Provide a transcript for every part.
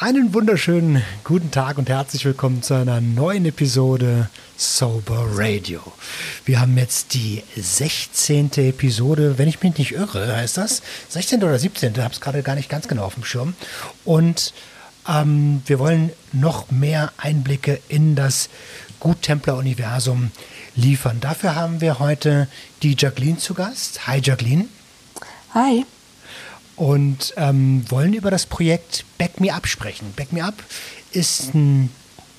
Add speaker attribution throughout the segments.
Speaker 1: Einen wunderschönen guten Tag und herzlich willkommen zu einer neuen Episode Sober Radio. Wir haben jetzt die 16. Episode, wenn ich mich nicht irre, heißt das? 16. oder 17. Ich habe es gerade gar nicht ganz genau auf dem Schirm. Und ähm, wir wollen noch mehr Einblicke in das Guttempler-Universum liefern. Dafür haben wir heute die Jacqueline zu Gast. Hi Jacqueline.
Speaker 2: Hi
Speaker 1: und ähm, wollen über das Projekt Back Me Up sprechen. Back Me Up ist ein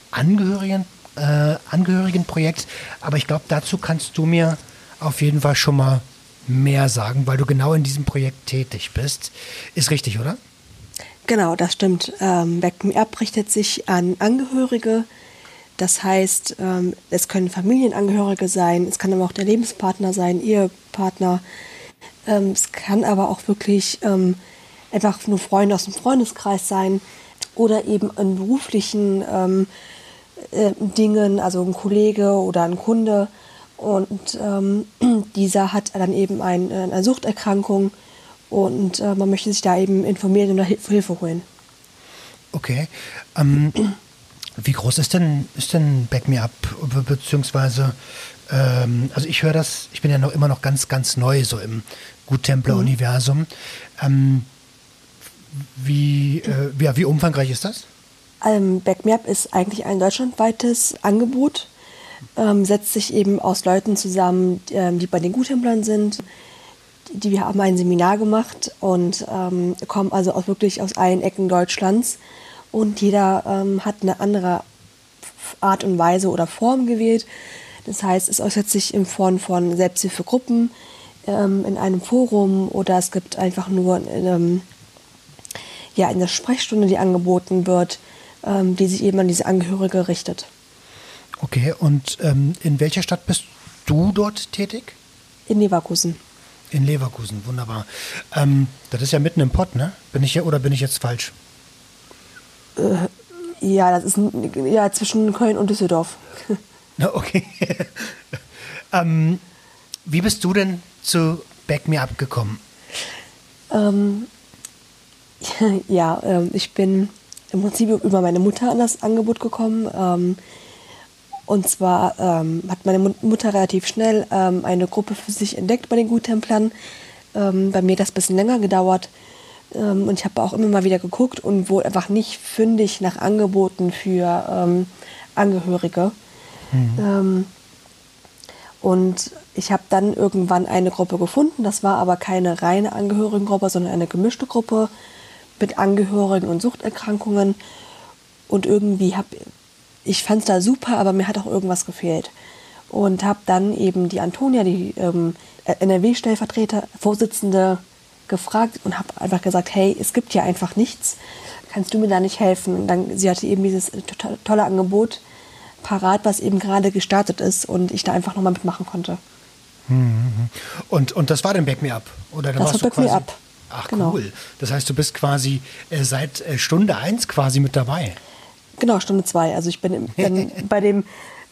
Speaker 1: Angehörigen, äh, Angehörigenprojekt, aber ich glaube, dazu kannst du mir auf jeden Fall schon mal mehr sagen, weil du genau in diesem Projekt tätig bist. Ist richtig, oder?
Speaker 2: Genau, das stimmt. Ähm, Back Me Up richtet sich an Angehörige. Das heißt, ähm, es können Familienangehörige sein, es kann aber auch der Lebenspartner sein, Ehepartner, ähm, es kann aber auch wirklich ähm, einfach nur Freunde aus dem Freundeskreis sein oder eben in beruflichen ähm, äh, Dingen, also ein Kollege oder ein Kunde. Und ähm, dieser hat dann eben ein, äh, eine Suchterkrankung und äh, man möchte sich da eben informieren und Hilfe holen.
Speaker 1: Okay. Ähm, wie groß ist denn, ist denn Back Me Up, beziehungsweise ähm, also ich höre das, ich bin ja noch immer noch ganz, ganz neu so im Guttempler-Universum. Mhm. Ähm, wie, äh, wie, wie umfangreich ist das?
Speaker 2: Ähm, BackMeUp ist eigentlich ein deutschlandweites Angebot, ähm, setzt sich eben aus Leuten zusammen, ähm, die bei den Guttemplern sind. Die, wir haben ein Seminar gemacht und ähm, kommen also auch wirklich aus allen Ecken Deutschlands. Und jeder ähm, hat eine andere Art und Weise oder Form gewählt. Das heißt, es äußert sich in Form von Selbsthilfegruppen ähm, in einem Forum oder es gibt einfach nur ähm, ja, eine Sprechstunde, die angeboten wird, ähm, die sich eben an diese Angehörige richtet.
Speaker 1: Okay, und ähm, in welcher Stadt bist du dort tätig?
Speaker 2: In Leverkusen.
Speaker 1: In Leverkusen, wunderbar. Ähm, das ist ja mitten im Pott, ne? Bin ich ja oder bin ich jetzt falsch?
Speaker 2: Äh, ja, das ist ja zwischen Köln und Düsseldorf.
Speaker 1: Okay. ähm, wie bist du denn zu Back Me Up gekommen?
Speaker 2: Ähm, ja, ähm, ich bin im Prinzip über meine Mutter an das Angebot gekommen. Ähm, und zwar ähm, hat meine Mutter relativ schnell ähm, eine Gruppe für sich entdeckt bei den Guttemplern. Bei mir hat das ein bisschen länger gedauert. Und ich habe auch immer mal wieder geguckt und wohl einfach nicht fündig nach Angeboten für Angehörige. Mhm. Ähm, und ich habe dann irgendwann eine Gruppe gefunden. Das war aber keine reine Angehörigengruppe, sondern eine gemischte Gruppe mit Angehörigen und Suchterkrankungen. Und irgendwie habe ich fand es da super, aber mir hat auch irgendwas gefehlt. Und habe dann eben die Antonia, die ähm, NRW-Stellvertreter, Vorsitzende, gefragt und habe einfach gesagt, hey, es gibt hier einfach nichts. Kannst du mir da nicht helfen? Und dann, sie hatte eben dieses tolle Angebot parat, was eben gerade gestartet ist und ich da einfach nochmal mitmachen konnte.
Speaker 1: Mhm. Und, und das war dann Back Me Up? Oder
Speaker 2: das war Back Me Up.
Speaker 1: Ach genau. cool. Das heißt, du bist quasi äh, seit äh, Stunde 1 quasi mit dabei.
Speaker 2: Genau, Stunde 2. Also ich bin, bin bei dem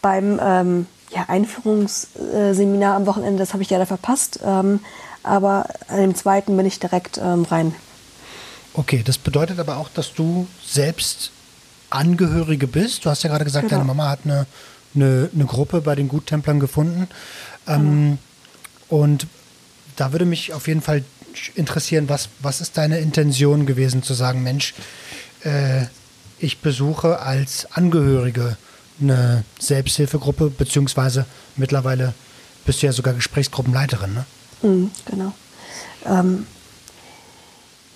Speaker 2: beim ähm, ja, Einführungsseminar am Wochenende, das habe ich leider verpasst. Ähm, aber an dem zweiten bin ich direkt ähm, rein.
Speaker 1: Okay, das bedeutet aber auch, dass du selbst Angehörige bist. Du hast ja gerade gesagt, genau. deine Mama hat eine, eine, eine, Gruppe bei den Guttemplern gefunden. Ähm, genau. Und da würde mich auf jeden Fall interessieren, was, was ist deine Intention gewesen, zu sagen, Mensch, äh, ich besuche als Angehörige eine Selbsthilfegruppe, beziehungsweise mittlerweile bist du ja sogar Gesprächsgruppenleiterin, ne?
Speaker 2: Mhm, genau. Ähm,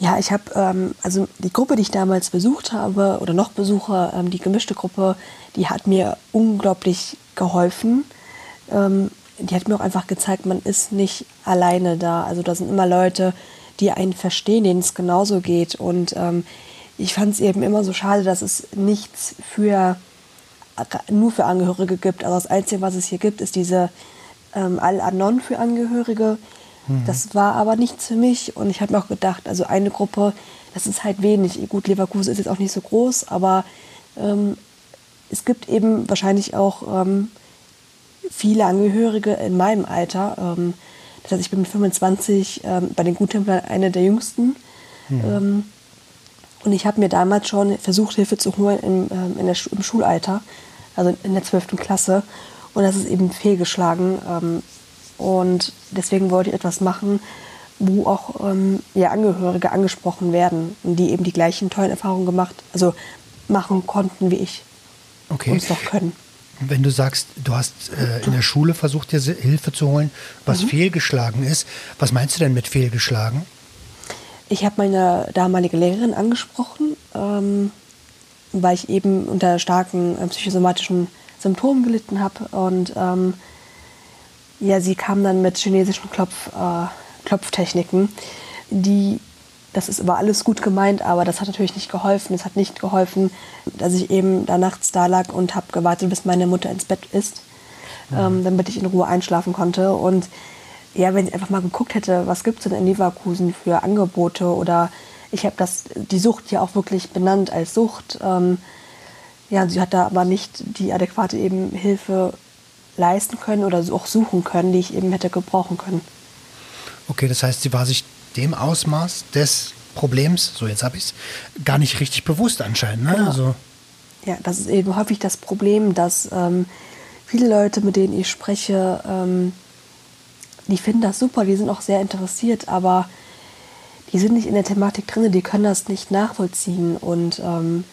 Speaker 2: ja, ich habe, ähm, also die Gruppe, die ich damals besucht habe oder noch besuche, ähm, die gemischte Gruppe, die hat mir unglaublich geholfen. Ähm, die hat mir auch einfach gezeigt, man ist nicht alleine da. Also da sind immer Leute, die einen verstehen, denen es genauso geht. Und ähm, ich fand es eben immer so schade, dass es nichts für nur für Angehörige gibt. Also das Einzige, was es hier gibt, ist diese ähm, Al-Anon für Angehörige. Mhm. Das war aber nichts für mich und ich habe mir auch gedacht, also eine Gruppe, das ist halt wenig. Gut, Leverkusen ist jetzt auch nicht so groß, aber ähm, es gibt eben wahrscheinlich auch ähm, viele Angehörige in meinem Alter. Ähm, das heißt, ich bin mit 25 ähm, bei den Guttemplern eine der jüngsten. Mhm. Und ich habe mir damals schon versucht, Hilfe zu holen im, ähm, in der, im Schulalter, also in der 12. Klasse. Und das ist eben fehlgeschlagen. Und deswegen wollte ich etwas machen, wo auch ähm, ja, Angehörige angesprochen werden und die eben die gleichen tollen Erfahrungen gemacht, also machen konnten wie ich.
Speaker 1: Okay.
Speaker 2: Und es noch können.
Speaker 1: Wenn du sagst, du hast äh, in der Schule versucht, dir Hilfe zu holen, was mhm. fehlgeschlagen ist, was meinst du denn mit fehlgeschlagen?
Speaker 2: Ich habe meine damalige Lehrerin angesprochen, ähm, weil ich eben unter starken äh, psychosomatischen Symptomen gelitten habe. Und ähm, ja, sie kam dann mit chinesischen Klopf, äh, Klopftechniken, die, das ist aber alles gut gemeint, aber das hat natürlich nicht geholfen. Es hat nicht geholfen, dass ich eben da nachts da lag und habe gewartet, bis meine Mutter ins Bett ist, mhm. ähm, damit ich in Ruhe einschlafen konnte. Und ja, wenn ich einfach mal geguckt hätte, was gibt es denn in Leverkusen für Angebote oder ich habe das die Sucht ja auch wirklich benannt als Sucht. Ähm, ja, sie hat da aber nicht die adäquate eben Hilfe leisten können oder auch suchen können, die ich eben hätte gebrauchen können.
Speaker 1: Okay, das heißt, sie war sich dem Ausmaß des Problems, so jetzt habe ich es, gar nicht richtig bewusst anscheinend. Ne?
Speaker 2: Genau. Also ja, das ist eben häufig das Problem, dass ähm, viele Leute, mit denen ich spreche, ähm, die finden das super, die sind auch sehr interessiert, aber die sind nicht in der Thematik drin, die können das nicht nachvollziehen. Und ähm,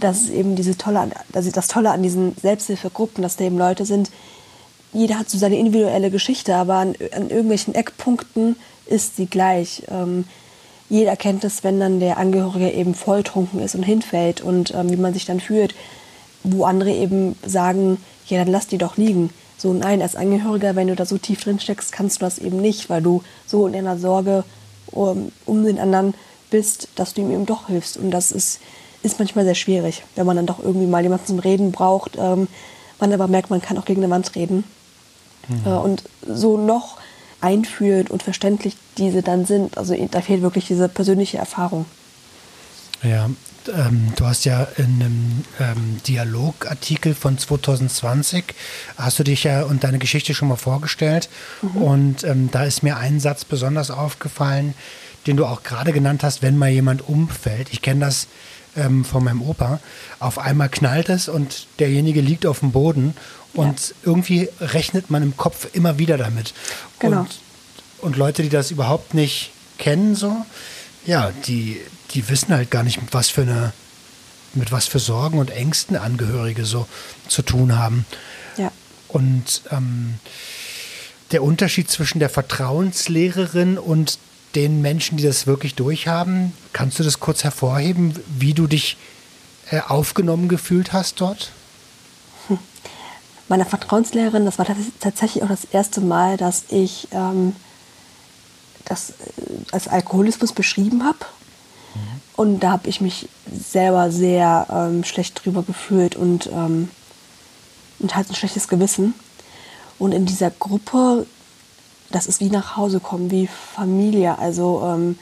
Speaker 2: das ist eben diese tolle, das, das Tolle an diesen Selbsthilfegruppen, dass da eben Leute sind, jeder hat so seine individuelle Geschichte, aber an, an irgendwelchen Eckpunkten ist sie gleich. Ähm, jeder kennt es, wenn dann der Angehörige eben volltrunken ist und hinfällt und ähm, wie man sich dann fühlt, wo andere eben sagen, ja, dann lass die doch liegen. So, nein, als Angehöriger, wenn du da so tief drin steckst, kannst du das eben nicht, weil du so in deiner Sorge um, um den anderen bist, dass du ihm eben doch hilfst. Und das ist, ist manchmal sehr schwierig, wenn man dann doch irgendwie mal jemanden zum Reden braucht, ähm, man aber merkt, man kann auch gegen eine Wand reden. Mhm. Äh, und so noch einfühlend und verständlich diese dann sind, also da fehlt wirklich diese persönliche Erfahrung.
Speaker 1: Ja, ähm, du hast ja in einem ähm, Dialogartikel von 2020, hast du dich ja und deine Geschichte schon mal vorgestellt. Mhm. Und ähm, da ist mir ein Satz besonders aufgefallen, den du auch gerade genannt hast, wenn mal jemand umfällt. Ich kenne das ähm, von meinem Opa. Auf einmal knallt es und derjenige liegt auf dem Boden und ja. irgendwie rechnet man im Kopf immer wieder damit.
Speaker 2: Genau.
Speaker 1: Und, und Leute, die das überhaupt nicht kennen, so, ja, die, die wissen halt gar nicht, mit was für eine, mit was für Sorgen und Ängsten Angehörige so zu tun haben.
Speaker 2: Ja.
Speaker 1: Und ähm, der Unterschied zwischen der Vertrauenslehrerin und den Menschen, die das wirklich durchhaben, kannst du das kurz hervorheben, wie du dich äh, aufgenommen gefühlt hast dort?
Speaker 2: Hm. Meine Vertrauenslehrerin, das war tatsächlich auch das erste Mal, dass ich ähm, das äh, als Alkoholismus beschrieben habe und da habe ich mich selber sehr ähm, schlecht drüber gefühlt und, ähm, und hatte ein schlechtes Gewissen. Und in dieser Gruppe, das ist wie nach Hause kommen, wie Familie. Also ähm,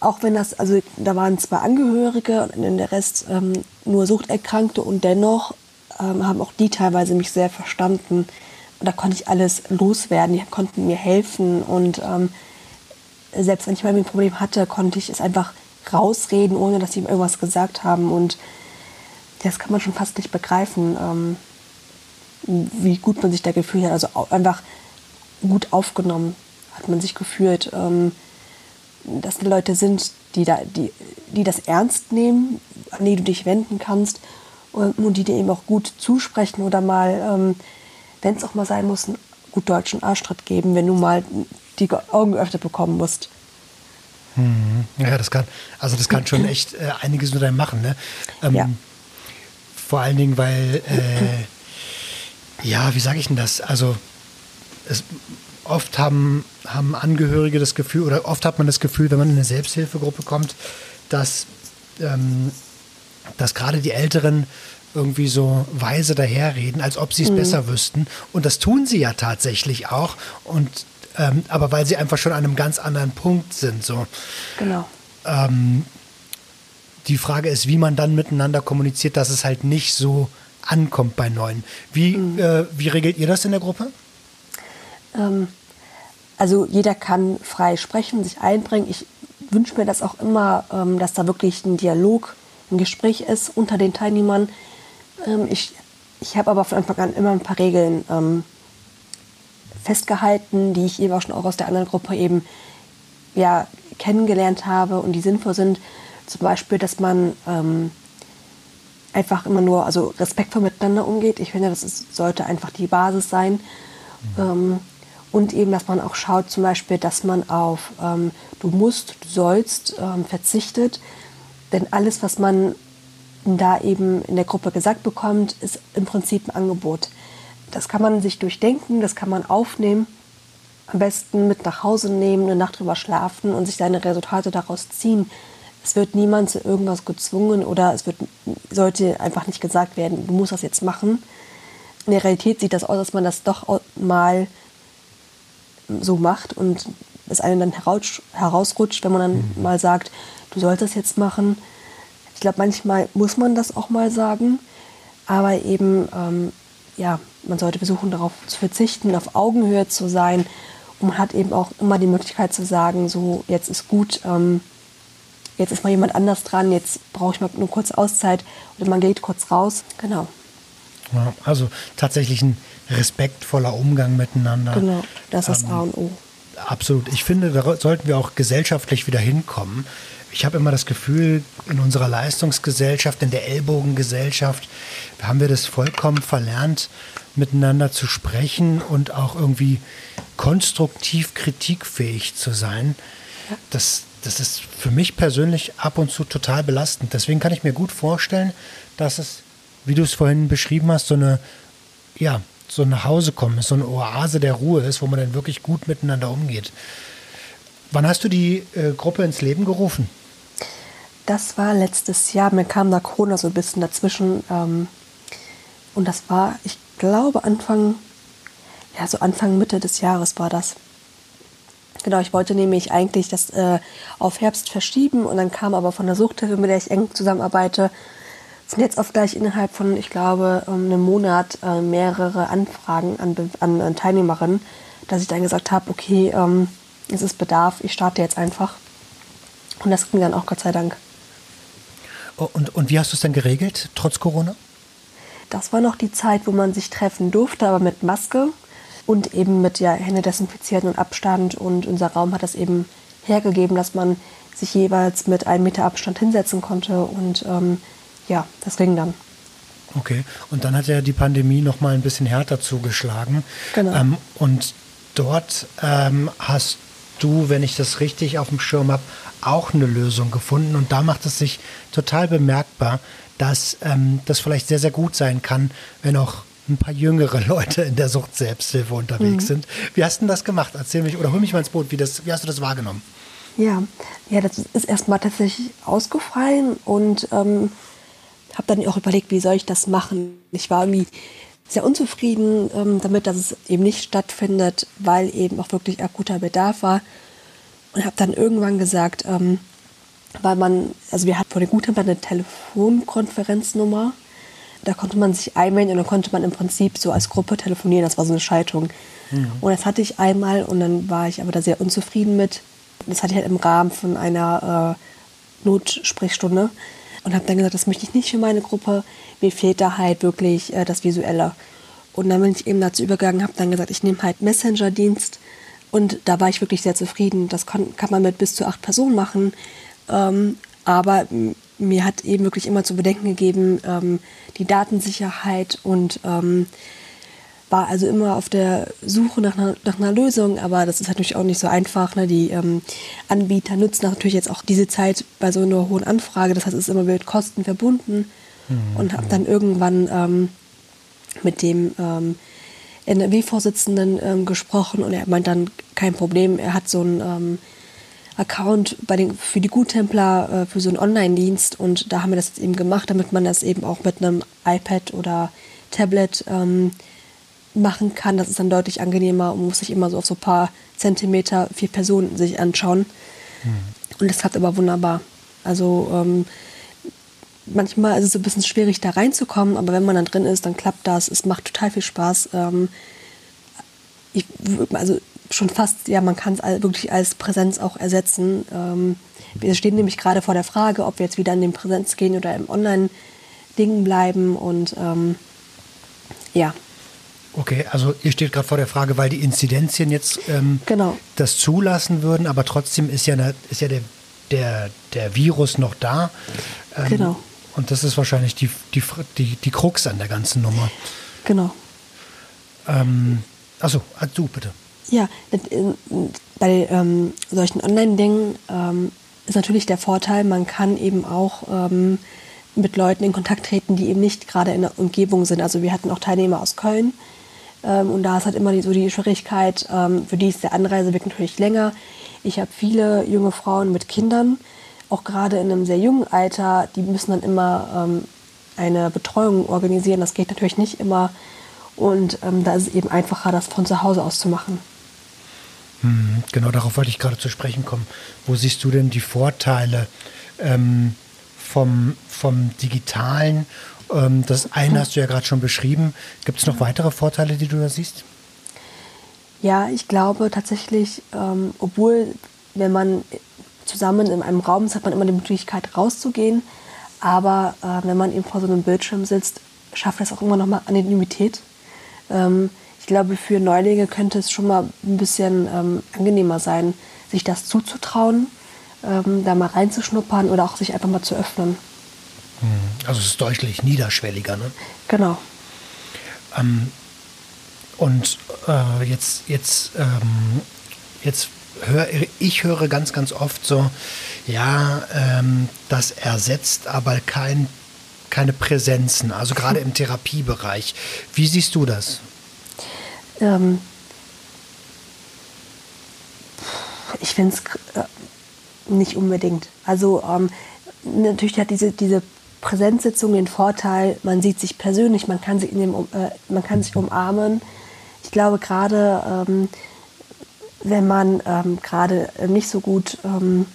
Speaker 2: auch wenn das, also da waren zwei Angehörige und der Rest ähm, nur Suchterkrankte und dennoch ähm, haben auch die teilweise mich sehr verstanden. Und da konnte ich alles loswerden, die konnten mir helfen und ähm, selbst wenn ich mal ein Problem hatte, konnte ich es einfach rausreden, ohne dass sie ihm irgendwas gesagt haben. Und das kann man schon fast nicht begreifen, ähm, wie gut man sich da gefühlt hat. Also einfach gut aufgenommen hat man sich gefühlt. Ähm, dass da Leute sind, die, da, die, die das ernst nehmen, an die du dich wenden kannst und, und die dir eben auch gut zusprechen oder mal, ähm, wenn es auch mal sein muss, einen gut deutschen Arschtritt geben, wenn du mal die Augen geöffnet bekommen musst.
Speaker 1: Mhm. Ja, das kann, also das kann schon echt äh, einiges mit einem machen, ne? Ähm, ja. Vor allen Dingen, weil, äh, ja, wie sage ich denn das? Also, es, oft haben, haben Angehörige das Gefühl, oder oft hat man das Gefühl, wenn man in eine Selbsthilfegruppe kommt, dass, ähm, dass gerade die Älteren irgendwie so weise daherreden, als ob sie es mhm. besser wüssten. Und das tun sie ja tatsächlich auch. Und ähm, aber weil sie einfach schon an einem ganz anderen Punkt sind. So.
Speaker 2: Genau.
Speaker 1: Ähm, die Frage ist, wie man dann miteinander kommuniziert, dass es halt nicht so ankommt bei Neuen. Wie, mhm. äh, wie regelt ihr das in der Gruppe?
Speaker 2: Ähm, also jeder kann frei sprechen, sich einbringen. Ich wünsche mir das auch immer, ähm, dass da wirklich ein Dialog, ein Gespräch ist unter den Teilnehmern. Ähm, ich ich habe aber von Anfang an immer ein paar Regeln ähm, festgehalten, die ich eben auch schon auch aus der anderen Gruppe eben ja, kennengelernt habe und die sinnvoll sind. Zum Beispiel, dass man ähm, einfach immer nur also respektvoll miteinander umgeht. Ich finde, das ist, sollte einfach die Basis sein. Mhm. Ähm, und eben, dass man auch schaut, zum Beispiel, dass man auf ähm, du musst, du sollst ähm, verzichtet. Denn alles, was man da eben in der Gruppe gesagt bekommt, ist im Prinzip ein Angebot. Das kann man sich durchdenken, das kann man aufnehmen, am besten mit nach Hause nehmen, eine Nacht drüber schlafen und sich seine Resultate daraus ziehen. Es wird niemand zu irgendwas gezwungen oder es wird, sollte einfach nicht gesagt werden, du musst das jetzt machen. In der Realität sieht das aus, dass man das doch mal so macht und es einem dann herausrutscht, wenn man dann mhm. mal sagt, du sollst das jetzt machen ich glaube, manchmal muss man das auch mal sagen, aber eben, ähm, ja, man sollte versuchen, darauf zu verzichten, auf Augenhöhe zu sein. Und man hat eben auch immer die Möglichkeit zu sagen, so, jetzt ist gut, ähm, jetzt ist mal jemand anders dran, jetzt brauche ich mal eine kurze Auszeit oder man geht kurz raus. Genau.
Speaker 1: Ja, also tatsächlich ein respektvoller Umgang miteinander.
Speaker 2: Genau, das ist ähm, A und O.
Speaker 1: Absolut. Ich finde, da sollten wir auch gesellschaftlich wieder hinkommen ich habe immer das Gefühl, in unserer Leistungsgesellschaft, in der Ellbogengesellschaft, haben wir das vollkommen verlernt, miteinander zu sprechen und auch irgendwie konstruktiv kritikfähig zu sein. Das, das ist für mich persönlich ab und zu total belastend. Deswegen kann ich mir gut vorstellen, dass es, wie du es vorhin beschrieben hast, so eine, ja, so ein Hausekommen ist, so eine Oase der Ruhe ist, wo man dann wirklich gut miteinander umgeht. Wann hast du die äh, Gruppe ins Leben gerufen?
Speaker 2: Das war letztes Jahr. Mir kam da Corona so ein bisschen dazwischen. Ähm, und das war, ich glaube, Anfang, ja, so Anfang, Mitte des Jahres war das. Genau, ich wollte nämlich eigentlich das äh, auf Herbst verschieben und dann kam aber von der Suchthilfe, mit der ich eng zusammenarbeite, sind jetzt oft gleich innerhalb von, ich glaube, einem Monat äh, mehrere Anfragen an, an, an, Teilnehmerinnen, dass ich dann gesagt habe, okay, ähm, es ist Bedarf, ich starte jetzt einfach. Und das ging dann auch Gott sei Dank.
Speaker 1: Und, und wie hast du es dann geregelt, trotz Corona?
Speaker 2: Das war noch die Zeit, wo man sich treffen durfte, aber mit Maske und eben mit ja, Hände desinfizieren und Abstand. Und unser Raum hat das eben hergegeben, dass man sich jeweils mit einem Meter Abstand hinsetzen konnte. Und ähm, ja, das ging dann.
Speaker 1: Okay, und dann hat ja die Pandemie noch mal ein bisschen härter zugeschlagen.
Speaker 2: Genau.
Speaker 1: Ähm, und dort ähm, hast du, wenn ich das richtig auf dem Schirm habe, auch eine Lösung gefunden. Und da macht es sich total bemerkbar, dass ähm, das vielleicht sehr, sehr gut sein kann, wenn auch ein paar jüngere Leute in der Sucht-Selbsthilfe unterwegs mhm. sind. Wie hast du das gemacht? Erzähl mich oder hol mich mal ins Boot. Wie, das, wie hast du das wahrgenommen?
Speaker 2: Ja, ja das ist erstmal tatsächlich ausgefallen und ähm, habe dann auch überlegt, wie soll ich das machen. Ich war irgendwie sehr unzufrieden ähm, damit, dass es eben nicht stattfindet, weil eben auch wirklich akuter Bedarf war. Und habe dann irgendwann gesagt, ähm, weil man, also wir hatten vor der Guthaben eine Telefonkonferenznummer. Da konnte man sich einwählen und dann konnte man im Prinzip so als Gruppe telefonieren. Das war so eine Schaltung. Mhm. Und das hatte ich einmal und dann war ich aber da sehr unzufrieden mit. Das hatte ich halt im Rahmen von einer äh, Notsprechstunde und habe dann gesagt, das möchte ich nicht für meine Gruppe. Mir fehlt da halt wirklich äh, das Visuelle. Und dann bin ich eben dazu übergegangen, habe dann gesagt, ich nehme halt Messenger-Dienst. Und da war ich wirklich sehr zufrieden. Das kann, kann man mit bis zu acht Personen machen. Ähm, aber mir hat eben wirklich immer zu bedenken gegeben, ähm, die Datensicherheit und ähm, war also immer auf der Suche nach einer, nach einer, Lösung, aber das ist natürlich auch nicht so einfach. Ne? Die ähm, Anbieter nutzen natürlich jetzt auch diese Zeit bei so einer hohen Anfrage, das heißt, es ist immer mit Kosten verbunden mhm. und habe dann irgendwann ähm, mit dem ähm, NRW-Vorsitzenden ähm, gesprochen und er meint dann kein Problem, er hat so einen ähm, Account bei den, für die Guttempler äh, für so einen Online-Dienst und da haben wir das jetzt eben gemacht, damit man das eben auch mit einem iPad oder Tablet ähm, machen kann. Das ist dann deutlich angenehmer und muss sich immer so auf so ein paar Zentimeter, vier Personen sich anschauen. Mhm. Und das klappt aber wunderbar. Also ähm, manchmal ist es so ein bisschen schwierig, da reinzukommen, aber wenn man dann drin ist, dann klappt das. Es macht total viel Spaß. Ähm, ich, also schon fast, ja, man kann es wirklich als Präsenz auch ersetzen. Ähm, wir stehen nämlich gerade vor der Frage, ob wir jetzt wieder in den Präsenz gehen oder im Online-Ding bleiben und ähm, ja.
Speaker 1: Okay, also ihr steht gerade vor der Frage, weil die Inzidenzien jetzt ähm,
Speaker 2: genau.
Speaker 1: das zulassen würden, aber trotzdem ist ja, eine, ist ja der, der, der Virus noch da.
Speaker 2: Ähm, genau.
Speaker 1: Und das ist wahrscheinlich die, die, die, die Krux an der ganzen Nummer.
Speaker 2: Genau.
Speaker 1: Ähm, achso, ah, du bitte.
Speaker 2: Ja, bei ähm, solchen Online-Dingen ähm, ist natürlich der Vorteil, man kann eben auch ähm, mit Leuten in Kontakt treten, die eben nicht gerade in der Umgebung sind. Also wir hatten auch Teilnehmer aus Köln und da ist halt immer die, so die Schwierigkeit, ähm, für die ist der Anreiseweg natürlich länger. Ich habe viele junge Frauen mit Kindern, auch gerade in einem sehr jungen Alter, die müssen dann immer ähm, eine Betreuung organisieren. Das geht natürlich nicht immer und da ist es eben einfacher, das von zu Hause aus zu machen.
Speaker 1: Hm, genau, darauf wollte ich gerade zu sprechen kommen. Wo siehst du denn die Vorteile ähm, vom, vom Digitalen? Ähm, das eine hast du ja gerade schon beschrieben. Gibt es noch weitere Vorteile, die du da siehst?
Speaker 2: Ja, ich glaube tatsächlich, ähm, obwohl, wenn man zusammen in einem Raum ist, hat man immer die Möglichkeit rauszugehen. Aber äh, wenn man eben vor so einem Bildschirm sitzt, schafft das auch immer noch mal Anonymität. Ähm, ich glaube, für Neulinge könnte es schon mal ein bisschen ähm, angenehmer sein, sich das zuzutrauen, ähm, da mal reinzuschnuppern oder auch sich einfach mal zu öffnen.
Speaker 1: Hm, also es ist deutlich niederschwelliger, ne?
Speaker 2: Genau.
Speaker 1: Ähm, und äh, jetzt, jetzt, ähm, jetzt höre ich höre ganz, ganz oft so, ja, ähm, das ersetzt aber kein, keine Präsenzen, also gerade im Therapiebereich. Wie siehst du das?
Speaker 2: Ähm, ich finde es äh, nicht unbedingt. Also ähm, natürlich hat diese, diese Präsenzsitzung den Vorteil, man sieht sich persönlich, man kann sich, in dem, äh, man kann sich umarmen. Ich glaube gerade, ähm, wenn man ähm, gerade nicht so gut ähm,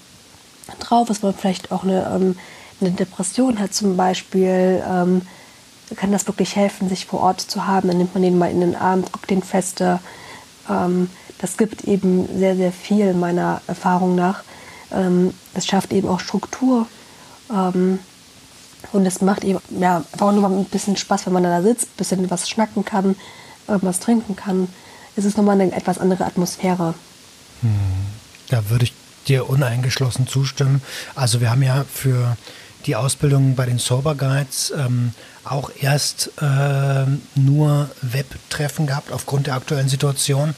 Speaker 2: drauf ist, man vielleicht auch eine, ähm, eine Depression hat zum Beispiel, ähm, kann das wirklich helfen, sich vor Ort zu haben. Dann nimmt man den mal in den Arm, drückt den fester. Ähm, das gibt eben sehr, sehr viel meiner Erfahrung nach. Es schafft eben auch Struktur. Und es macht eben ja, einfach nur mal ein bisschen Spaß, wenn man da sitzt, ein bisschen was schnacken kann, was trinken kann. Es ist nochmal eine etwas andere Atmosphäre.
Speaker 1: Hm. Da würde ich dir uneingeschlossen zustimmen. Also wir haben ja für die Ausbildung bei den Sober Guides ähm, auch erst äh, nur Webtreffen gehabt aufgrund der aktuellen Situation.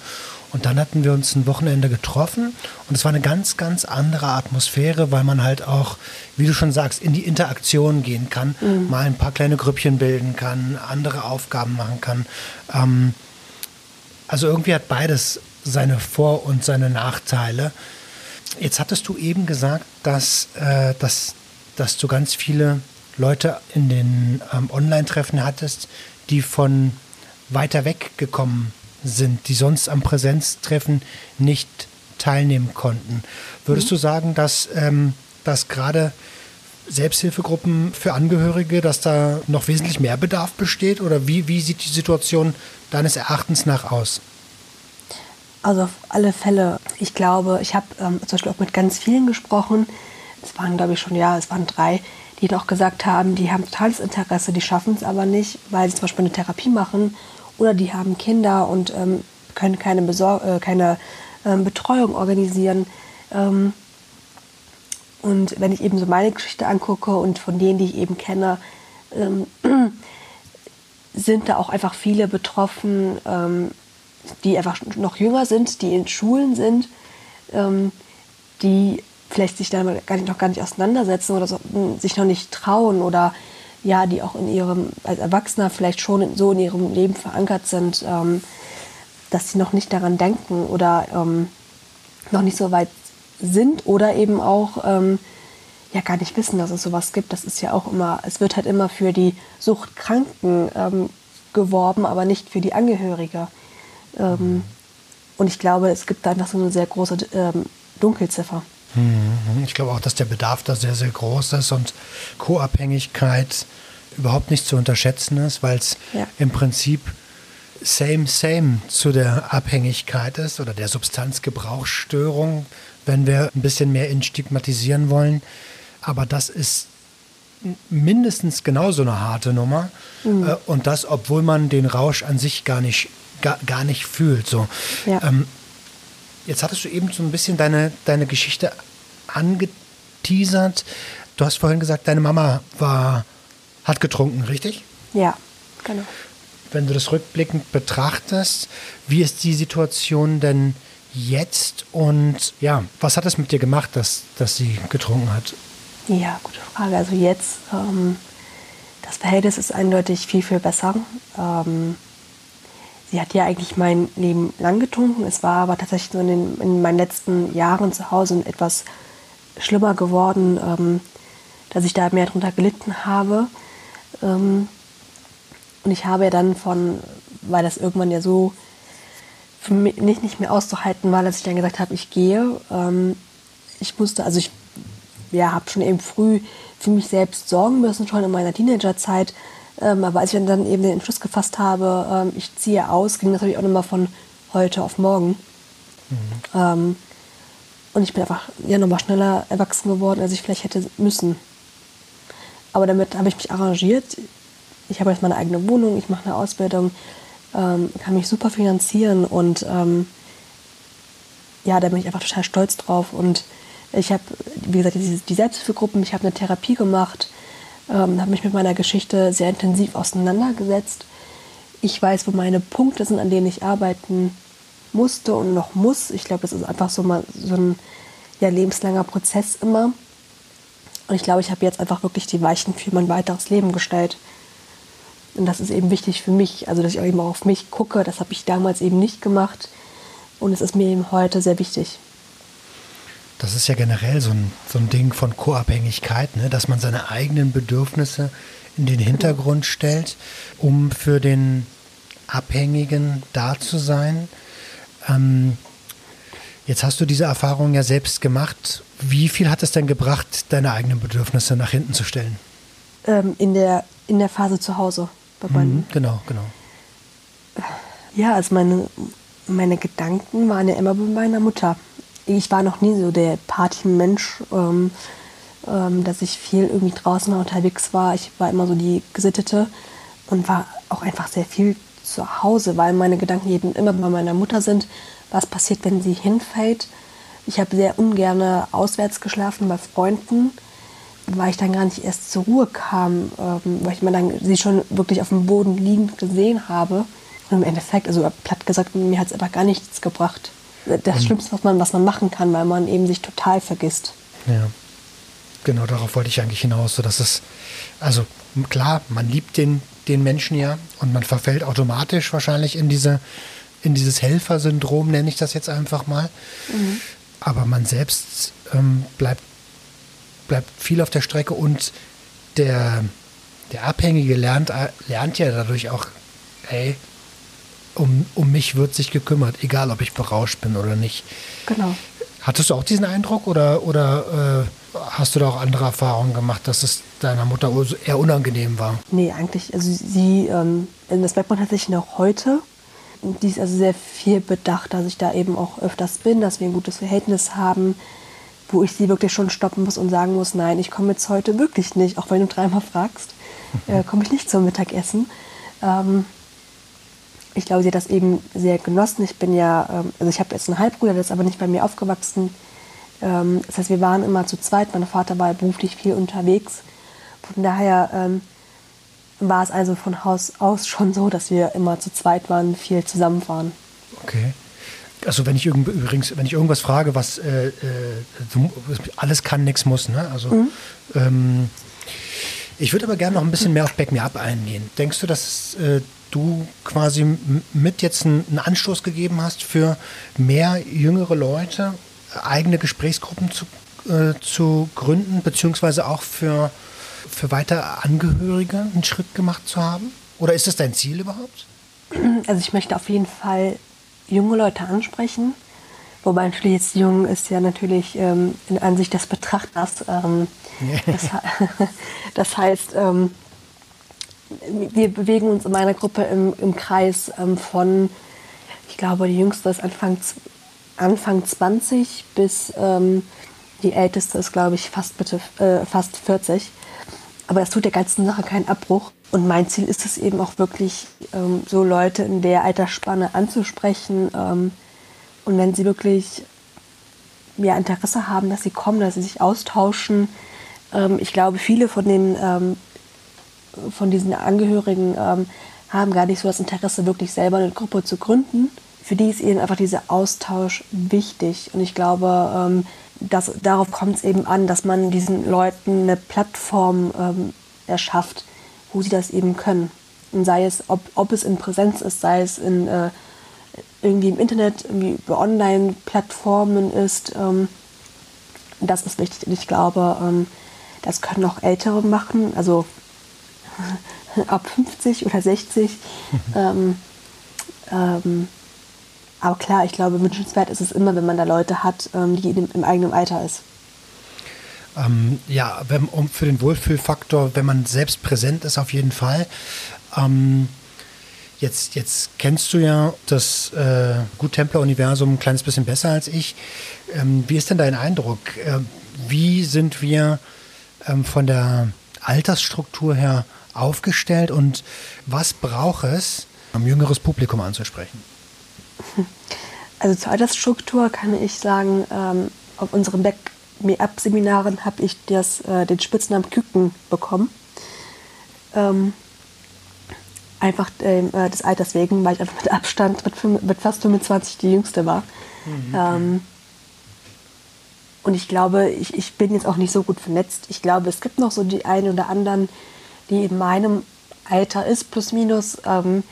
Speaker 1: Und dann hatten wir uns ein Wochenende getroffen und es war eine ganz, ganz andere Atmosphäre, weil man halt auch, wie du schon sagst, in die Interaktion gehen kann, mhm. mal ein paar kleine Grüppchen bilden kann, andere Aufgaben machen kann. Ähm, also irgendwie hat beides seine Vor- und seine Nachteile. Jetzt hattest du eben gesagt, dass, äh, dass, dass du ganz viele Leute in den ähm, Online-Treffen hattest, die von weiter weg gekommen sind, die sonst am Präsenztreffen nicht teilnehmen konnten. Würdest mhm. du sagen, dass, ähm, dass gerade Selbsthilfegruppen für Angehörige, dass da noch wesentlich mehr Bedarf besteht? Oder wie, wie sieht die Situation deines Erachtens nach aus?
Speaker 2: Also auf alle Fälle. Ich glaube, ich habe ähm, zum Beispiel auch mit ganz vielen gesprochen. Es waren, glaube ich, schon, ja, es waren drei, die doch gesagt haben, die haben totales Interesse, die schaffen es aber nicht, weil sie zum Beispiel eine Therapie machen oder die haben Kinder und ähm, können keine, Besor äh, keine ähm, Betreuung organisieren. Ähm, und wenn ich eben so meine Geschichte angucke und von denen, die ich eben kenne, ähm, sind da auch einfach viele betroffen, ähm, die einfach noch jünger sind, die in Schulen sind, ähm, die vielleicht sich damit noch gar nicht auseinandersetzen oder so, sich noch nicht trauen oder ja, die auch in ihrem, als Erwachsener vielleicht schon so in ihrem Leben verankert sind, ähm, dass sie noch nicht daran denken oder ähm, noch nicht so weit sind oder eben auch ähm, ja gar nicht wissen, dass es sowas gibt. Das ist ja auch immer, es wird halt immer für die Suchtkranken ähm, geworben, aber nicht für die Angehörige. Ähm, und ich glaube, es gibt da einfach so eine sehr große ähm, Dunkelziffer.
Speaker 1: Mhm. Ich glaube auch, dass der Bedarf da sehr, sehr groß ist und Co-Abhängigkeit überhaupt nicht zu unterschätzen ist, weil es ja. im Prinzip same, same zu der Abhängigkeit ist oder der Substanzgebrauchsstörung, wenn wir ein bisschen mehr instigmatisieren wollen. Aber das ist mindestens genauso eine harte Nummer. Mhm. Äh, und das, obwohl man den Rausch an sich gar nicht, gar, gar nicht fühlt. So. Ja. Ähm, jetzt hattest du eben so ein bisschen deine, deine Geschichte angeteasert. Du hast vorhin gesagt, deine Mama war, hat getrunken, richtig?
Speaker 2: Ja, genau.
Speaker 1: Wenn du das rückblickend betrachtest, wie ist die Situation denn jetzt und ja, was hat es mit dir gemacht, dass, dass sie getrunken hat?
Speaker 2: Ja, gute Frage. Also jetzt, ähm, das Verhältnis ist eindeutig viel, viel besser. Ähm, sie hat ja eigentlich mein Leben lang getrunken. Es war aber tatsächlich so in, den, in meinen letzten Jahren zu Hause etwas schlimmer geworden, ähm, dass ich da mehr drunter gelitten habe. Ähm, und ich habe ja dann von, weil das irgendwann ja so für mich nicht, nicht mehr auszuhalten war, dass ich dann gesagt habe, ich gehe. Ähm, ich musste, also ich ja, habe schon eben früh für mich selbst sorgen müssen, schon in meiner Teenagerzeit. Ähm, aber als ich dann eben den Entschluss gefasst habe, ähm, ich ziehe aus, ging das natürlich auch nochmal von heute auf morgen. Mhm. Ähm, und ich bin einfach ja nochmal schneller erwachsen geworden, als ich vielleicht hätte müssen. Aber damit habe ich mich arrangiert. Ich habe jetzt meine eigene Wohnung, ich mache eine Ausbildung, ähm, kann mich super finanzieren und ähm, ja, da bin ich einfach total stolz drauf und ich habe, wie gesagt, die, die Selbsthilfegruppen, ich habe eine Therapie gemacht, ähm, habe mich mit meiner Geschichte sehr intensiv auseinandergesetzt. Ich weiß, wo meine Punkte sind, an denen ich arbeiten musste und noch muss. Ich glaube, das ist einfach so, mal, so ein ja, lebenslanger Prozess immer. Und ich glaube, ich habe jetzt einfach wirklich die Weichen für mein weiteres Leben gestellt. Und das ist eben wichtig für mich, also dass ich auch auch auf mich gucke. Das habe ich damals eben nicht gemacht. Und es ist mir eben heute sehr wichtig.
Speaker 1: Das ist ja generell so ein, so ein Ding von Co-Abhängigkeit, ne? dass man seine eigenen Bedürfnisse in den Hintergrund stellt, um für den Abhängigen da zu sein. Ähm, jetzt hast du diese Erfahrung ja selbst gemacht. Wie viel hat es denn gebracht, deine eigenen Bedürfnisse nach hinten zu stellen?
Speaker 2: Ähm, in, der, in der Phase zu Hause.
Speaker 1: Mhm, genau, genau.
Speaker 2: Ja, also meine, meine Gedanken waren ja immer bei meiner Mutter ich war noch nie so der Partymensch, ähm, ähm, dass ich viel irgendwie draußen unterwegs war. Ich war immer so die Gesittete und war auch einfach sehr viel zu Hause, weil meine Gedanken jeden immer bei meiner Mutter sind. Was passiert, wenn sie hinfällt? Ich habe sehr ungern auswärts geschlafen bei Freunden, weil ich dann gar nicht erst zur Ruhe kam, ähm, weil ich mir dann sie schon wirklich auf dem Boden liegend gesehen habe. Und im Endeffekt, also platt gesagt, mir hat es einfach gar nichts gebracht das. Schlimmste, was man, was man machen kann, weil man eben sich total vergisst.
Speaker 1: Ja. Genau, darauf wollte ich eigentlich hinaus, so dass es, also klar, man liebt den, den Menschen ja und man verfällt automatisch wahrscheinlich in diese, in dieses Helfersyndrom, nenne ich das jetzt einfach mal. Mhm. Aber man selbst ähm, bleibt, bleibt viel auf der Strecke und der, der Abhängige lernt, lernt ja dadurch auch, hey, um, um mich wird sich gekümmert, egal ob ich berauscht bin oder nicht.
Speaker 2: Genau.
Speaker 1: Hattest du auch diesen Eindruck oder, oder äh, hast du da auch andere Erfahrungen gemacht, dass es deiner Mutter eher unangenehm war?
Speaker 2: Nee, eigentlich, also sie, ähm, das merkt man tatsächlich noch heute. Die ist also sehr viel bedacht, dass ich da eben auch öfters bin, dass wir ein gutes Verhältnis haben, wo ich sie wirklich schon stoppen muss und sagen muss, nein, ich komme jetzt heute wirklich nicht, auch wenn du dreimal fragst, äh, komme ich nicht zum Mittagessen. Ähm, ich glaube, sie hat das eben sehr genossen. Ich bin ja, ähm, also ich habe jetzt einen Halbbruder, der ist aber nicht bei mir aufgewachsen. Ähm, das heißt, wir waren immer zu zweit. Mein Vater war beruflich viel unterwegs. Von daher ähm, war es also von Haus aus schon so, dass wir immer zu zweit waren, viel zusammen waren.
Speaker 1: Okay. Also wenn ich übrigens, wenn ich irgendwas frage, was äh, äh, alles kann, nichts muss, ne? Also mhm. ähm, ich würde aber gerne noch ein bisschen mehr auf Back Me Up eingehen. Denkst du, dass äh, du quasi mit jetzt einen Anstoß gegeben hast für mehr jüngere Leute, eigene Gesprächsgruppen zu, äh, zu gründen, beziehungsweise auch für, für weitere Angehörige einen Schritt gemacht zu haben? Oder ist das dein Ziel überhaupt?
Speaker 2: Also ich möchte auf jeden Fall junge Leute ansprechen. Wobei natürlich jetzt jung ist ja natürlich ähm, in Ansicht des Betrachters. Ähm, das, das, heißt, ähm, wir bewegen uns in meiner Gruppe im, im Kreis ähm, von, ich glaube, die jüngste ist Anfang Anfang 20 bis ähm, die älteste ist, glaube ich, fast, bitte, äh, fast 40. Aber das tut der ganzen Sache keinen Abbruch. Und mein Ziel ist es eben auch wirklich, ähm, so Leute in der Altersspanne anzusprechen. Ähm, und wenn sie wirklich ja, Interesse haben, dass sie kommen, dass sie sich austauschen. Ähm, ich glaube, viele von den ähm, von diesen Angehörigen ähm, haben gar nicht so das Interesse, wirklich selber eine Gruppe zu gründen. Für die ist eben einfach dieser Austausch wichtig. Und ich glaube, ähm, dass, darauf kommt es eben an, dass man diesen Leuten eine Plattform ähm, erschafft, wo sie das eben können. Und sei es, ob, ob es in Präsenz ist, sei es in, äh, irgendwie im Internet, irgendwie über Online-Plattformen ist. Ähm, das ist wichtig. Und ich glaube, ähm, das können auch Ältere machen, also ab 50 oder 60. Mhm. Ähm, ähm, aber klar, ich glaube, wünschenswert ist es immer, wenn man da Leute hat, ähm, die im, im eigenen Alter ist.
Speaker 1: Ähm, ja, wenn, um, für den Wohlfühlfaktor, wenn man selbst präsent ist, auf jeden Fall. Ähm, jetzt, jetzt kennst du ja das äh, Gut-Templer-Universum ein kleines bisschen besser als ich. Ähm, wie ist denn dein Eindruck? Äh, wie sind wir ähm, von der Altersstruktur her aufgestellt und was braucht es, um jüngeres Publikum anzusprechen?
Speaker 2: Also zur Altersstruktur kann ich sagen, ähm, auf unseren Back Me Up Seminaren habe ich das, äh, den Spitznamen Küken bekommen. Ähm, einfach ähm, äh, des Alters wegen, weil ich einfach mit Abstand mit, mit fast 25 die Jüngste war. Mhm. Ähm, und ich glaube, ich, ich bin jetzt auch nicht so gut vernetzt. Ich glaube, es gibt noch so die einen oder anderen, die in meinem Alter ist, plus minus. Ähm,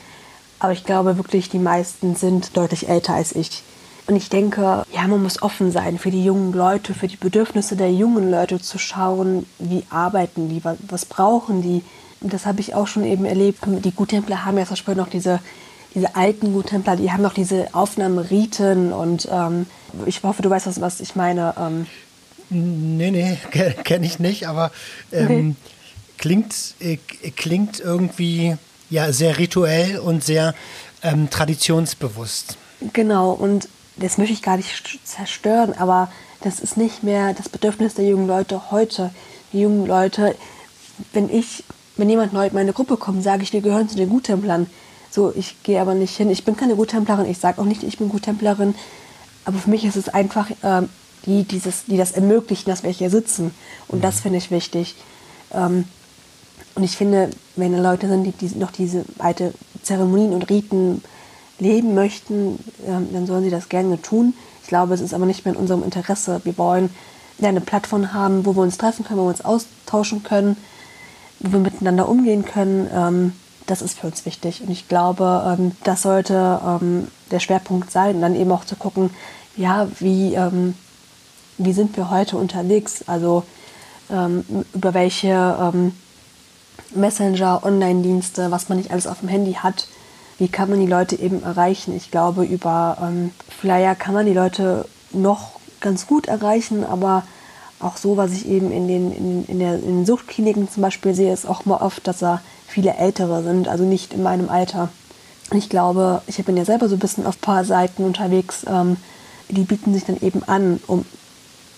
Speaker 2: aber ich glaube wirklich, die meisten sind deutlich älter als ich. Und ich denke, ja, man muss offen sein für die jungen Leute, für die Bedürfnisse der jungen Leute zu schauen, wie arbeiten die, was, brauchen die. Und das habe ich auch schon eben erlebt. Die Guttempler haben ja zum Beispiel noch diese, diese alten Guttempler, die haben noch diese Aufnahmeriten und ähm, ich hoffe, du weißt, was, was ich meine. Ähm.
Speaker 1: Nee, nee, kenne ich nicht, aber ähm, okay klingt, äh, klingt irgendwie ja, sehr rituell und sehr ähm, traditionsbewusst.
Speaker 2: Genau, und das möchte ich gar nicht zerstören, aber das ist nicht mehr das Bedürfnis der jungen Leute heute. Die jungen Leute, wenn ich, wenn jemand neu in meine Gruppe kommt, sage ich, wir gehören zu den Guttemplern. So, ich gehe aber nicht hin. Ich bin keine Guttemplerin, ich sage auch nicht, ich bin Guttemplerin. Aber für mich ist es einfach ähm, die, dieses, die das ermöglichen, dass wir hier sitzen. Und mhm. das finde ich wichtig. Ähm, und ich finde, wenn Leute sind, die, noch diese alte Zeremonien und Riten leben möchten, ähm, dann sollen sie das gerne tun. Ich glaube, es ist aber nicht mehr in unserem Interesse. Wir wollen eine Plattform haben, wo wir uns treffen können, wo wir uns austauschen können, wo wir miteinander umgehen können. Ähm, das ist für uns wichtig. Und ich glaube, ähm, das sollte der Schwerpunkt sein. Dann eben auch zu gucken, ja, wie, wie sind wir heute unterwegs? Also über welche Messenger, Online-Dienste, was man nicht alles auf dem Handy hat. Wie kann man die Leute eben erreichen? Ich glaube, über ähm, Flyer kann man die Leute noch ganz gut erreichen, aber auch so, was ich eben in den, in, in, der, in den Suchtkliniken zum Beispiel sehe, ist auch mal oft, dass da viele Ältere sind, also nicht in meinem Alter. Ich glaube, ich bin ja selber so ein bisschen auf ein paar Seiten unterwegs, ähm, die bieten sich dann eben an, um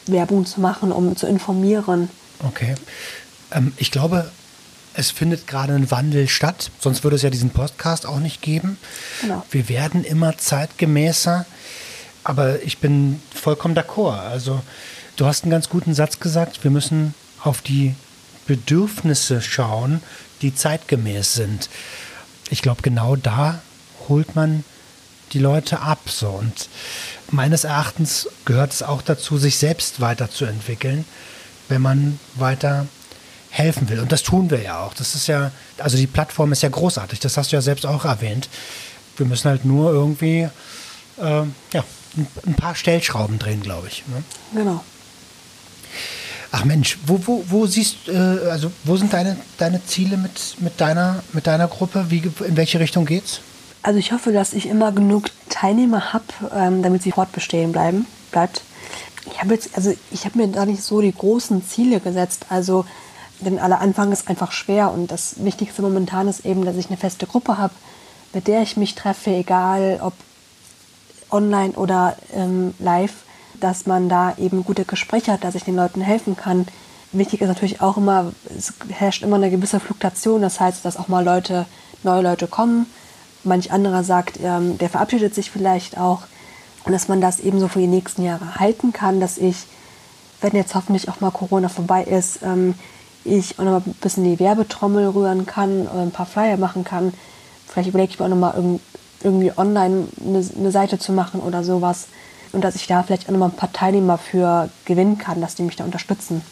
Speaker 2: Werbung zu machen, um zu informieren.
Speaker 1: Okay. Ähm, ich glaube, es findet gerade ein Wandel statt, sonst würde es ja diesen Podcast auch nicht geben. Genau. Wir werden immer zeitgemäßer, aber ich bin vollkommen d'accord. Also du hast einen ganz guten Satz gesagt, wir müssen auf die Bedürfnisse schauen, die zeitgemäß sind. Ich glaube, genau da holt man die Leute ab. So. Und meines Erachtens gehört es auch dazu, sich selbst weiterzuentwickeln, wenn man weiter helfen will. Und das tun wir ja auch. Das ist ja, also die Plattform ist ja großartig. Das hast du ja selbst auch erwähnt. Wir müssen halt nur irgendwie äh, ja, ein, paar Stellschrauben drehen, glaube ich. Ne?
Speaker 2: Genau.
Speaker 1: Ach Mensch, wo, wo, wo siehst äh, also wo sind deine, deine Ziele mit, mit, deiner, mit deiner Gruppe? Wie, in welche Richtung geht's?
Speaker 2: Also ich hoffe, dass ich immer genug Teilnehmer habe, ähm, damit sie fortbestehen bleiben, bleibt. Ich habe jetzt, also ich habe mir da nicht so die großen Ziele gesetzt. Also denn aller Anfang ist einfach schwer und das Wichtigste momentan ist eben, dass ich eine feste Gruppe habe, mit der ich mich treffe, egal ob online oder ähm, live, dass man da eben gute Gespräche hat, dass ich den Leuten helfen kann. Wichtig ist natürlich auch immer, es herrscht immer eine gewisse Fluktuation, das heißt, dass auch mal Leute, neue Leute kommen. Manch anderer sagt, ähm, der verabschiedet sich vielleicht auch. Und dass man das eben so für die nächsten Jahre halten kann, dass ich, wenn jetzt hoffentlich auch mal Corona vorbei ist, ähm, ich auch noch mal ein bisschen die Werbetrommel rühren kann, ein paar Flyer machen kann. Vielleicht überlege ich mir auch noch mal irgendwie online eine, Seite zu machen oder sowas. Und dass ich da vielleicht auch noch mal ein paar Teilnehmer für gewinnen kann, dass die mich da unterstützen.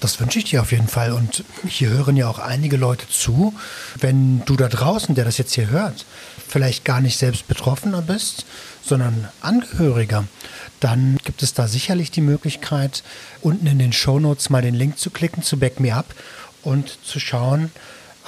Speaker 1: Das wünsche ich dir auf jeden Fall. Und hier hören ja auch einige Leute zu. Wenn du da draußen, der das jetzt hier hört, vielleicht gar nicht selbst Betroffener bist, sondern Angehöriger, dann gibt es da sicherlich die Möglichkeit, unten in den Shownotes mal den Link zu klicken zu Back Me Up und zu schauen,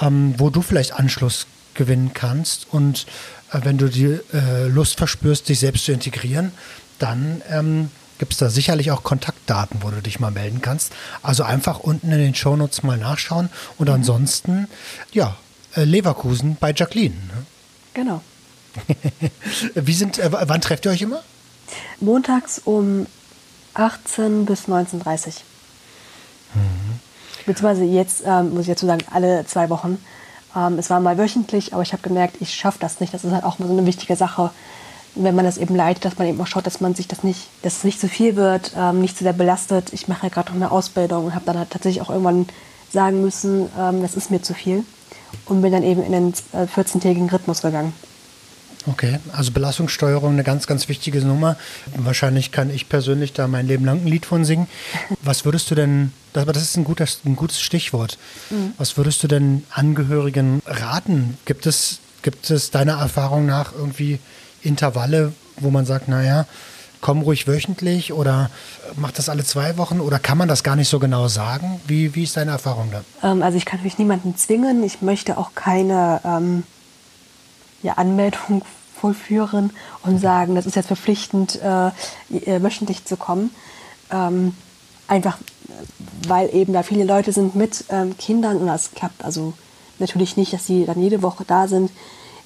Speaker 1: ähm, wo du vielleicht Anschluss gewinnen kannst. Und äh, wenn du die äh, Lust verspürst, dich selbst zu integrieren, dann ähm, gibt es da sicherlich auch Kontaktdaten, wo du dich mal melden kannst. Also einfach unten in den Shownotes mal nachschauen. Und mhm. ansonsten, ja, äh, Leverkusen bei Jacqueline. Ne?
Speaker 2: Genau.
Speaker 1: Wie sind, äh, wann trefft ihr euch immer?
Speaker 2: Montags um 18 bis 19.30 Uhr. Mhm. Beziehungsweise jetzt, ähm, muss ich dazu sagen, alle zwei Wochen. Ähm, es war mal wöchentlich, aber ich habe gemerkt, ich schaffe das nicht. Das ist halt auch mal so eine wichtige Sache, wenn man das eben leitet, dass man eben auch schaut, dass man sich das nicht, dass es nicht zu viel wird, ähm, nicht zu sehr belastet. Ich mache ja gerade noch eine Ausbildung und habe dann halt tatsächlich auch irgendwann sagen müssen, ähm, das ist mir zu viel und bin dann eben in den 14-tägigen äh, Rhythmus gegangen.
Speaker 1: Okay, also Belastungssteuerung eine ganz, ganz wichtige Nummer. Wahrscheinlich kann ich persönlich da mein Leben lang ein Lied von singen. Was würdest du denn, aber das ist ein, guter, ein gutes Stichwort, mhm. was würdest du denn Angehörigen raten? Gibt es, gibt es deiner Erfahrung nach irgendwie Intervalle, wo man sagt, naja, komm ruhig wöchentlich oder mach das alle zwei Wochen oder kann man das gar nicht so genau sagen? Wie, wie ist deine Erfahrung
Speaker 2: da? Ähm, also ich kann natürlich niemanden zwingen. Ich möchte auch keine ähm, ja, Anmeldung vollführen und sagen, das ist jetzt verpflichtend, äh, äh, wöchentlich zu kommen. Ähm, einfach, weil eben da viele Leute sind mit ähm, Kindern und das klappt also natürlich nicht, dass sie dann jede Woche da sind.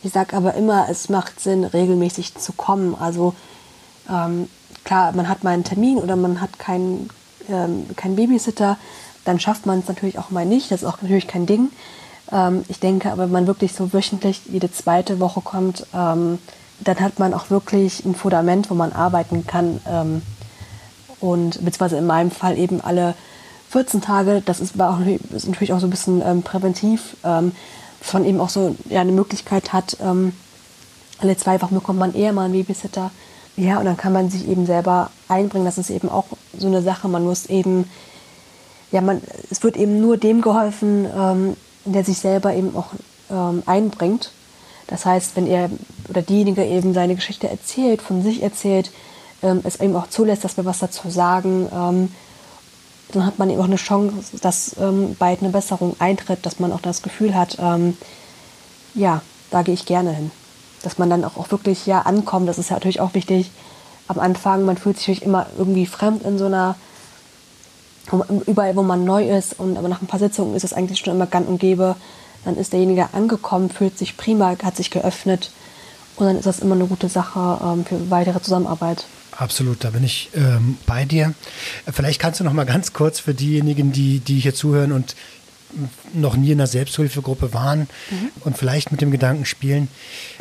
Speaker 2: Ich sage aber immer, es macht Sinn, regelmäßig zu kommen. Also ähm, klar, man hat mal einen Termin oder man hat keinen ähm, kein Babysitter, dann schafft man es natürlich auch mal nicht. Das ist auch natürlich kein Ding. Ähm, ich denke aber, wenn man wirklich so wöchentlich jede zweite Woche kommt, ähm, dann hat man auch wirklich ein Fundament, wo man arbeiten kann. Ähm, und beziehungsweise in meinem Fall eben alle 14 Tage, das ist, auch, ist natürlich auch so ein bisschen ähm, präventiv, ähm, dass eben auch so ja, eine Möglichkeit hat, ähm, alle zwei Wochen bekommt man eher mal einen Babysitter. Ja, und dann kann man sich eben selber einbringen. Das ist eben auch so eine Sache. Man muss eben, ja, man, es wird eben nur dem geholfen, ähm, der sich selber eben auch ähm, einbringt. Das heißt, wenn er oder diejenige eben seine Geschichte erzählt, von sich erzählt, ähm, es eben auch zulässt, dass wir was dazu sagen, ähm, dann hat man eben auch eine Chance, dass ähm, bald eine Besserung eintritt, dass man auch das Gefühl hat, ähm, ja, da gehe ich gerne hin. Dass man dann auch, auch wirklich ja ankommt, das ist ja natürlich auch wichtig. Am Anfang, man fühlt sich natürlich immer irgendwie fremd in so einer, überall wo man neu ist und aber nach ein paar Sitzungen ist es eigentlich schon immer gang und gäbe. Dann ist derjenige angekommen, fühlt sich prima, hat sich geöffnet und dann ist das immer eine gute Sache ähm, für weitere Zusammenarbeit.
Speaker 1: Absolut, da bin ich ähm, bei dir. Vielleicht kannst du noch mal ganz kurz für diejenigen, die, die hier zuhören und noch nie in einer Selbsthilfegruppe waren mhm. und vielleicht mit dem Gedanken spielen,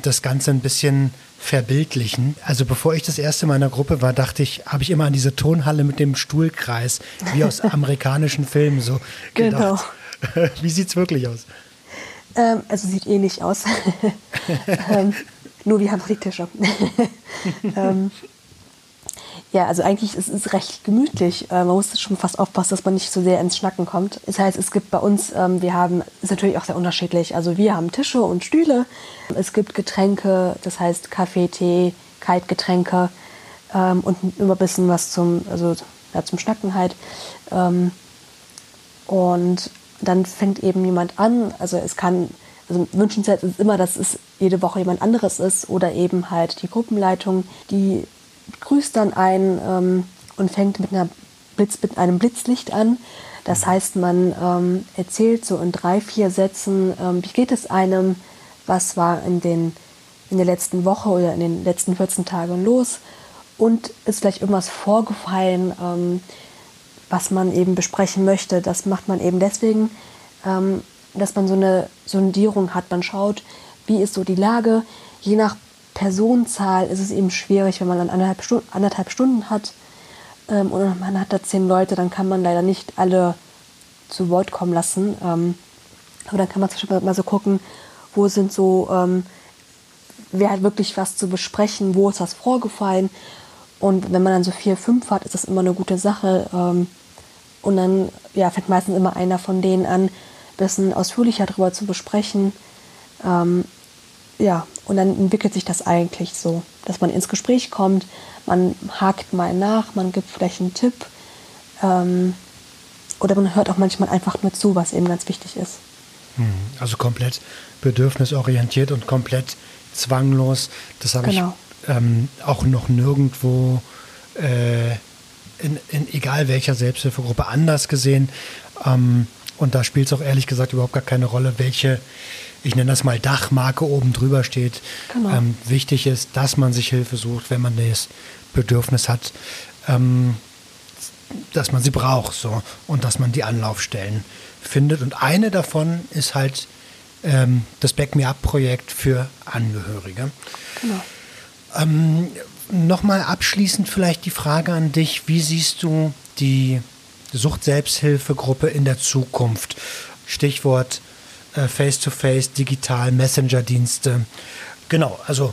Speaker 1: das Ganze ein bisschen verbildlichen. Also bevor ich das erste Mal in der Gruppe war, dachte ich, habe ich immer an diese Tonhalle mit dem Stuhlkreis, wie aus amerikanischen Filmen so gedacht. Genau. Wie sieht es wirklich aus?
Speaker 2: Ähm, also sieht ähnlich aus. ähm, nur wir haben Friedtische. ähm, ja, also eigentlich ist es recht gemütlich. Äh, man muss schon fast aufpassen, dass man nicht so sehr ins Schnacken kommt. Das heißt, es gibt bei uns, ähm, wir haben, ist natürlich auch sehr unterschiedlich. Also wir haben Tische und Stühle. Es gibt Getränke, das heißt Kaffee, Tee, Kaltgetränke ähm, und immer ein bisschen was zum, also ja, zum Schnacken halt. Ähm, und dann fängt eben jemand an. Also es kann, also wünschenswert ist immer, dass es jede Woche jemand anderes ist oder eben halt die Gruppenleitung, die grüßt dann ein ähm, und fängt mit, einer Blitz, mit einem Blitzlicht an. Das heißt, man ähm, erzählt so in drei, vier Sätzen, ähm, wie geht es einem, was war in den in der letzten Woche oder in den letzten 14 Tagen los und ist vielleicht irgendwas vorgefallen, ähm, was man eben besprechen möchte. Das macht man eben deswegen, ähm, dass man so eine Sondierung hat. Man schaut, wie ist so die Lage. Je nach Personenzahl ist es eben schwierig, wenn man dann anderthalb, Stunden, anderthalb Stunden hat ähm, und man hat da zehn Leute, dann kann man leider nicht alle zu Wort kommen lassen. Ähm, aber dann kann man zum Beispiel mal so gucken, wo sind so, ähm, wer hat wirklich was zu besprechen, wo ist was vorgefallen. Und wenn man dann so vier, fünf hat, ist das immer eine gute Sache. Ähm, und dann ja, fängt meistens immer einer von denen an, ein bisschen ausführlicher darüber zu besprechen. Ähm, ja, und dann entwickelt sich das eigentlich so, dass man ins Gespräch kommt, man hakt mal nach, man gibt vielleicht einen Tipp ähm, oder man hört auch manchmal einfach nur zu, was eben ganz wichtig ist.
Speaker 1: Hm, also komplett bedürfnisorientiert und komplett zwanglos. Das habe genau. ich ähm, auch noch nirgendwo äh, in, in, egal welcher Selbsthilfegruppe anders gesehen. Ähm, und da spielt es auch ehrlich gesagt überhaupt gar keine Rolle, welche, ich nenne das mal Dachmarke oben drüber steht. Genau. Ähm, wichtig ist, dass man sich Hilfe sucht, wenn man das Bedürfnis hat, ähm, dass man sie braucht so, und dass man die Anlaufstellen findet. Und eine davon ist halt ähm, das Back Me Up-Projekt für Angehörige. Genau. Ähm, Nochmal abschließend vielleicht die Frage an dich, wie siehst du die Sucht-Selbsthilfegruppe in der Zukunft? Stichwort Face-to-Face, -face, digital, Messenger-Dienste. Genau, also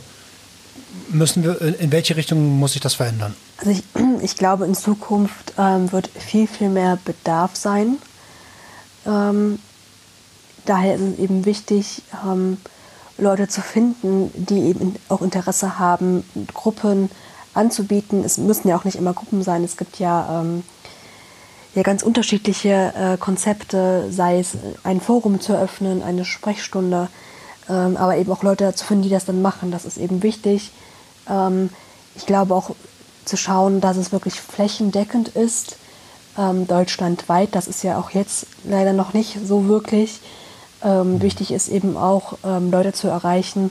Speaker 1: müssen wir, in welche Richtung muss sich das verändern?
Speaker 2: Also ich, ich glaube, in Zukunft ähm, wird viel, viel mehr Bedarf sein. Ähm, daher ist es eben wichtig, ähm, Leute zu finden, die eben auch Interesse haben, Gruppen anzubieten. Es müssen ja auch nicht immer Gruppen sein. Es gibt ja, ähm, ja ganz unterschiedliche äh, Konzepte, sei es ein Forum zu eröffnen, eine Sprechstunde, ähm, aber eben auch Leute zu finden, die das dann machen. Das ist eben wichtig. Ähm, ich glaube auch zu schauen, dass es wirklich flächendeckend ist, ähm, deutschlandweit. Das ist ja auch jetzt leider noch nicht so wirklich. Ähm, mhm. wichtig ist eben auch, ähm, Leute zu erreichen,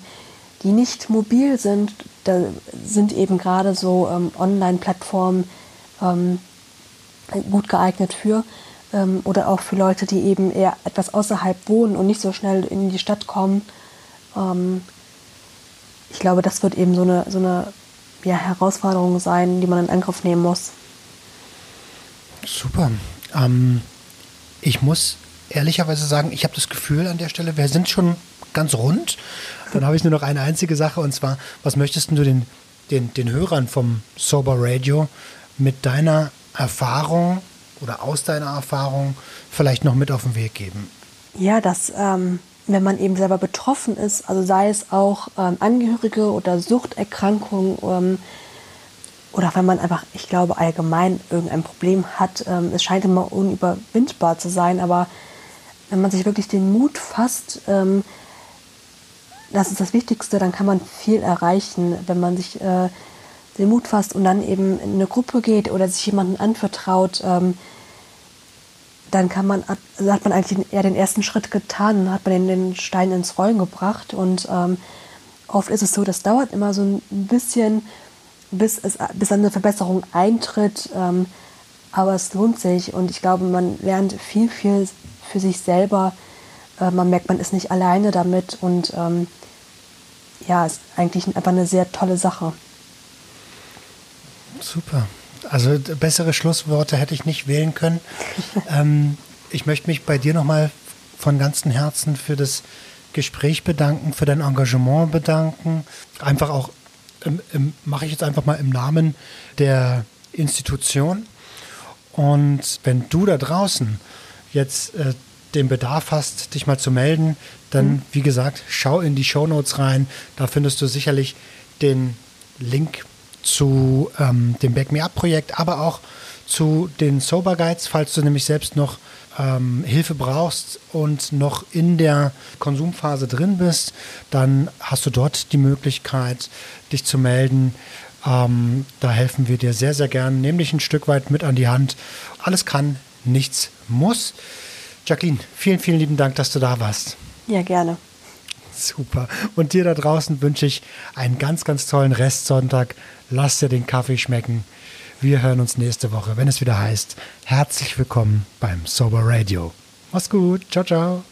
Speaker 2: die nicht mobil sind. Da sind eben gerade so ähm, Online-Plattformen gut geeignet für. Ähm, oder auch für Leute, die eben eher etwas außerhalb wohnen und nicht so schnell in die Stadt kommen. Ähm, ich glaube, das wird eben so eine, so eine ja, Herausforderung sein, die man in Angriff nehmen muss.
Speaker 1: Super. ich muss ehrlicherweise sagen, ich habe das Gefühl an der Stelle, wir sind schon ganz rund. Dann habe ich nur noch eine einzige Sache und zwar, was möchtest du den, den, den Hörern vom Sober Radio mit deiner Erfahrung oder aus deiner Erfahrung vielleicht noch mit auf den Weg geben?
Speaker 2: Ja, dass ähm, wenn man eben selber betroffen ist, also sei es auch ähm, Angehörige oder Suchterkrankungen ähm, oder wenn man einfach, ich glaube, allgemein irgendein Problem hat, ähm, es scheint immer unüberwindbar zu sein, aber wenn man sich wirklich den Mut fasst, ähm, das ist das Wichtigste, dann kann man viel erreichen, wenn man sich äh, den Mut fasst und dann eben in eine Gruppe geht oder sich jemanden anvertraut, ähm, dann kann man, also hat man eigentlich eher den ersten Schritt getan, hat man den, Stein ins Rollen gebracht und ähm, oft ist es so, das dauert immer so ein bisschen, bis, es, bis eine Verbesserung eintritt, ähm, aber es lohnt sich und ich glaube, man lernt viel, viel für sich selber. Äh, man merkt, man ist nicht alleine damit und ähm, ja, ist eigentlich einfach eine sehr tolle Sache.
Speaker 1: Super. Also bessere Schlussworte hätte ich nicht wählen können. ähm, ich möchte mich bei dir nochmal von ganzem Herzen für das Gespräch bedanken, für dein Engagement bedanken. Einfach auch, mache ich jetzt einfach mal im Namen der Institution. Und wenn du da draußen jetzt äh, den Bedarf hast, dich mal zu melden, dann, mhm. wie gesagt, schau in die Show Notes rein. Da findest du sicherlich den Link zu ähm, dem Back Me Up Projekt, aber auch zu den Sober Guides, falls du nämlich selbst noch ähm, Hilfe brauchst und noch in der Konsumphase drin bist, dann hast du dort die Möglichkeit, dich zu melden. Ähm, da helfen wir dir sehr, sehr gern, nämlich ein Stück weit mit an die Hand. Alles kann, nichts muss. Jacqueline, vielen, vielen lieben Dank, dass du da warst.
Speaker 2: Ja, gerne.
Speaker 1: Super. Und dir da draußen wünsche ich einen ganz, ganz tollen Restsonntag. Lass dir den Kaffee schmecken. Wir hören uns nächste Woche, wenn es wieder heißt, herzlich willkommen beim Sober Radio. Mach's gut. Ciao, ciao.